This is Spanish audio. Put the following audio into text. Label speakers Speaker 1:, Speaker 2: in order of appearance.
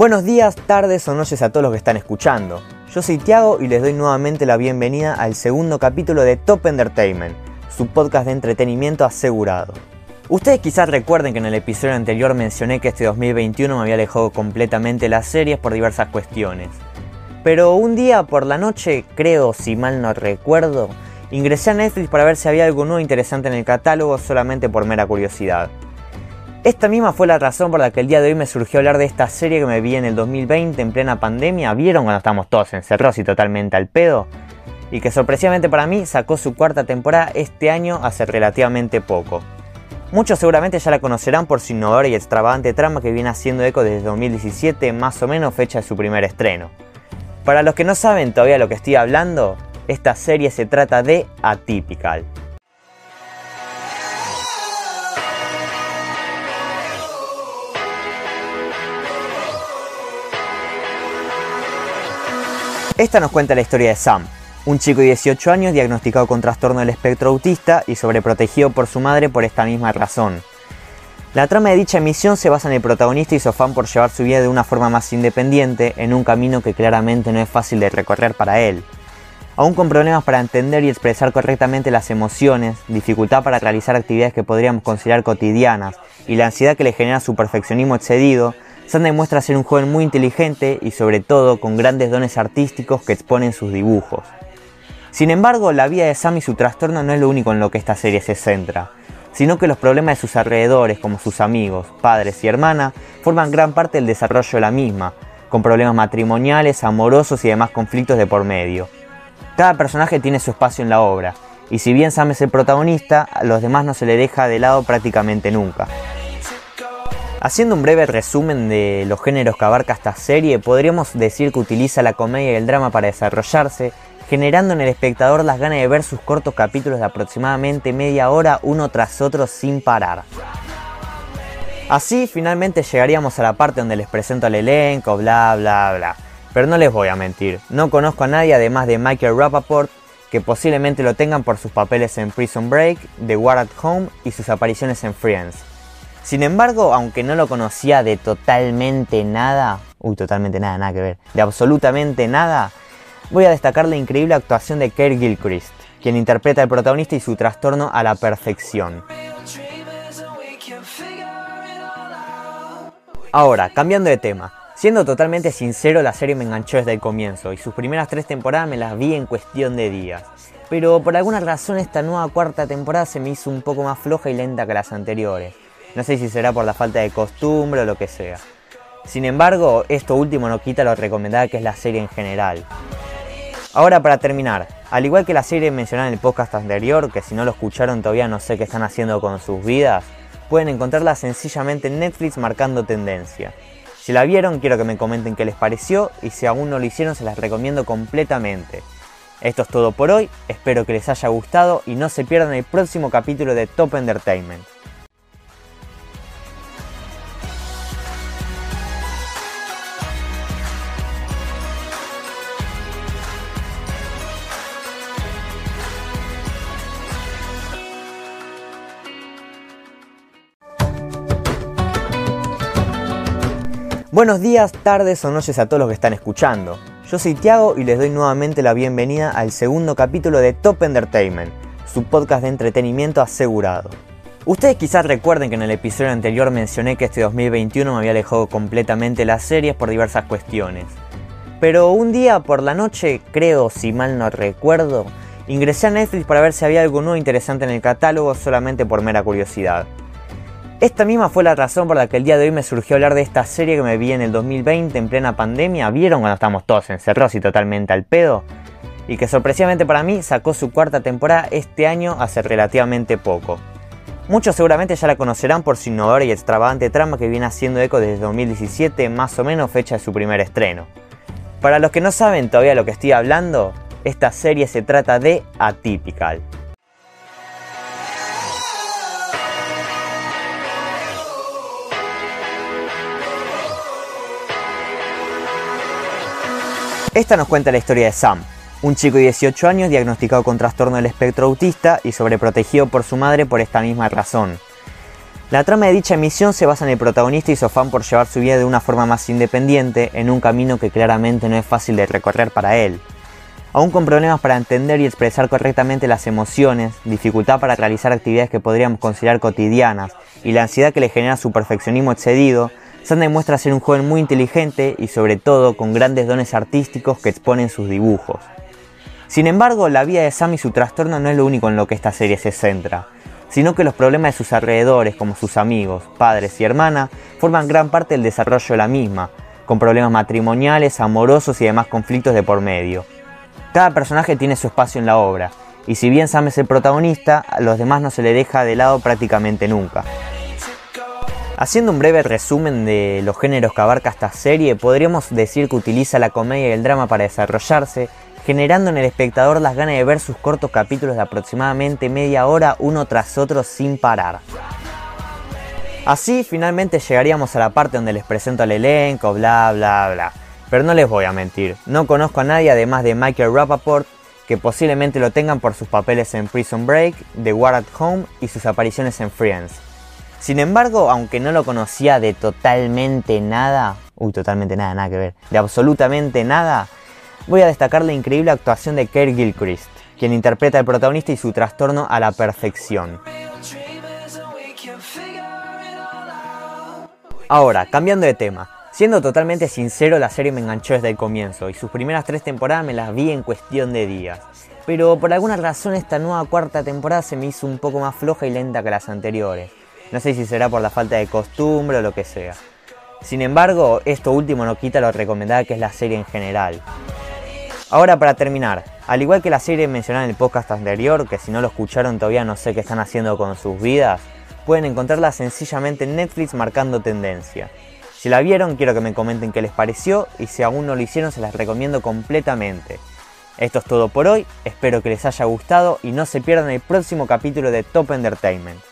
Speaker 1: Buenos días, tardes o noches a todos los que están escuchando. Yo soy Tiago y les doy nuevamente la bienvenida al segundo capítulo de Top Entertainment, su podcast de entretenimiento asegurado. Ustedes quizás recuerden que en el episodio anterior mencioné que este 2021 me había alejado completamente las series por diversas cuestiones. Pero un día por la noche, creo si mal no recuerdo, ingresé a Netflix para ver si había algo nuevo interesante en el catálogo solamente por mera curiosidad. Esta misma fue la razón por la que el día de hoy me surgió hablar de esta serie que me vi en el 2020 en plena pandemia. ¿Vieron cuando estamos todos encerrados y totalmente al pedo? Y que sorpresivamente para mí sacó su cuarta temporada este año hace relativamente poco. Muchos seguramente ya la conocerán por su innovadora y extravagante trama que viene haciendo eco desde 2017, más o menos fecha de su primer estreno. Para los que no saben todavía lo que estoy hablando, esta serie se trata de Atypical. Esta nos cuenta la historia de Sam, un chico de 18 años diagnosticado con trastorno del espectro autista y sobreprotegido por su madre por esta misma razón. La trama de dicha emisión se basa en el protagonista y su afán por llevar su vida de una forma más independiente en un camino que claramente no es fácil de recorrer para él. Aún con problemas para entender y expresar correctamente las emociones, dificultad para realizar actividades que podríamos considerar cotidianas y la ansiedad que le genera su perfeccionismo excedido, Sam demuestra ser un joven muy inteligente y sobre todo con grandes dones artísticos que exponen sus dibujos. Sin embargo, la vida de Sam y su trastorno no es lo único en lo que esta serie se centra, sino que los problemas de sus alrededores, como sus amigos, padres y hermana, forman gran parte del desarrollo de la misma, con problemas matrimoniales, amorosos y demás conflictos de por medio. Cada personaje tiene su espacio en la obra, y si bien Sam es el protagonista, a los demás no se le deja de lado prácticamente nunca. Haciendo un breve resumen de los géneros que abarca esta serie, podríamos decir que utiliza la comedia y el drama para desarrollarse, generando en el espectador las ganas de ver sus cortos capítulos de aproximadamente media hora uno tras otro sin parar. Así finalmente llegaríamos a la parte donde les presento al elenco, bla bla bla. Pero no les voy a mentir, no conozco a nadie además de Michael Rappaport, que posiblemente lo tengan por sus papeles en Prison Break, The War at Home y sus apariciones en Friends. Sin embargo, aunque no lo conocía de totalmente nada, uy, totalmente nada, nada que ver, de absolutamente nada, voy a destacar la increíble actuación de Kerr Gilchrist, quien interpreta al protagonista y su trastorno a la perfección. Ahora, cambiando de tema, siendo totalmente sincero, la serie me enganchó desde el comienzo y sus primeras tres temporadas me las vi en cuestión de días. Pero por alguna razón esta nueva cuarta temporada se me hizo un poco más floja y lenta que las anteriores. No sé si será por la falta de costumbre o lo que sea. Sin embargo, esto último no quita lo recomendada que es la serie en general. Ahora para terminar, al igual que la serie mencionada en el podcast anterior, que si no lo escucharon todavía no sé qué están haciendo con sus vidas, pueden encontrarla sencillamente en Netflix marcando tendencia. Si la vieron, quiero que me comenten qué les pareció y si aún no lo hicieron, se las recomiendo completamente. Esto es todo por hoy, espero que les haya gustado y no se pierdan el próximo capítulo de Top Entertainment. Buenos días, tardes o noches a todos los que están escuchando. Yo soy Tiago y les doy nuevamente la bienvenida al segundo capítulo de Top Entertainment, su podcast de entretenimiento asegurado. Ustedes quizás recuerden que en el episodio anterior mencioné que este 2021 me había alejado completamente las series por diversas cuestiones. Pero un día por la noche, creo si mal no recuerdo, ingresé a Netflix para ver si había algo nuevo interesante en el catálogo solamente por mera curiosidad. Esta misma fue la razón por la que el día de hoy me surgió hablar de esta serie que me vi en el 2020 en plena pandemia. ¿Vieron cuando estamos todos encerrados y totalmente al pedo? Y que sorpresivamente para mí sacó su cuarta temporada este año hace relativamente poco. Muchos seguramente ya la conocerán por su innovadora y extravagante trama que viene haciendo eco desde 2017, más o menos fecha de su primer estreno. Para los que no saben todavía lo que estoy hablando, esta serie se trata de Atypical. Esta nos cuenta la historia de Sam, un chico de 18 años diagnosticado con trastorno del espectro autista y sobreprotegido por su madre por esta misma razón. La trama de dicha emisión se basa en el protagonista y su afán por llevar su vida de una forma más independiente en un camino que claramente no es fácil de recorrer para él. Aún con problemas para entender y expresar correctamente las emociones, dificultad para realizar actividades que podríamos considerar cotidianas y la ansiedad que le genera su perfeccionismo excedido, Sam demuestra ser un joven muy inteligente y sobre todo con grandes dones artísticos que exponen sus dibujos. Sin embargo, la vida de Sam y su trastorno no es lo único en lo que esta serie se centra sino que los problemas de sus alrededores, como sus amigos, padres y hermanas, forman gran parte del desarrollo de la misma, con problemas matrimoniales, amorosos y demás conflictos de por medio. Cada personaje tiene su espacio en la obra, y si bien Sam es el protagonista, a los demás no se le deja de lado prácticamente nunca. Haciendo un breve resumen de los géneros que abarca esta serie, podríamos decir que utiliza la comedia y el drama para desarrollarse generando en el espectador las ganas de ver sus cortos capítulos de aproximadamente media hora uno tras otro sin parar. Así finalmente llegaríamos a la parte donde les presento al elenco, bla bla bla. Pero no les voy a mentir, no conozco a nadie además de Michael Rappaport, que posiblemente lo tengan por sus papeles en Prison Break, The War at Home y sus apariciones en Friends. Sin embargo, aunque no lo conocía de totalmente nada, uy, totalmente nada, nada que ver, de absolutamente nada, voy a destacar la increíble actuación de Kerr Gilchrist, quien interpreta al protagonista y su trastorno a la perfección. Ahora, cambiando de tema, siendo totalmente sincero, la serie me enganchó desde el comienzo y sus primeras tres temporadas me las vi en cuestión de días. Pero por alguna razón esta nueva cuarta temporada se me hizo un poco más floja y lenta que las anteriores. No sé si será por la falta de costumbre o lo que sea. Sin embargo, esto último no quita lo recomendada que es la serie en general. Ahora para terminar, al igual que la serie mencionada en el podcast anterior, que si no lo escucharon todavía no sé qué están haciendo con sus vidas, pueden encontrarla sencillamente en Netflix marcando tendencia. Si la vieron, quiero que me comenten qué les pareció y si aún no lo hicieron, se las recomiendo completamente. Esto es todo por hoy, espero que les haya gustado y no se pierdan el próximo capítulo de Top Entertainment.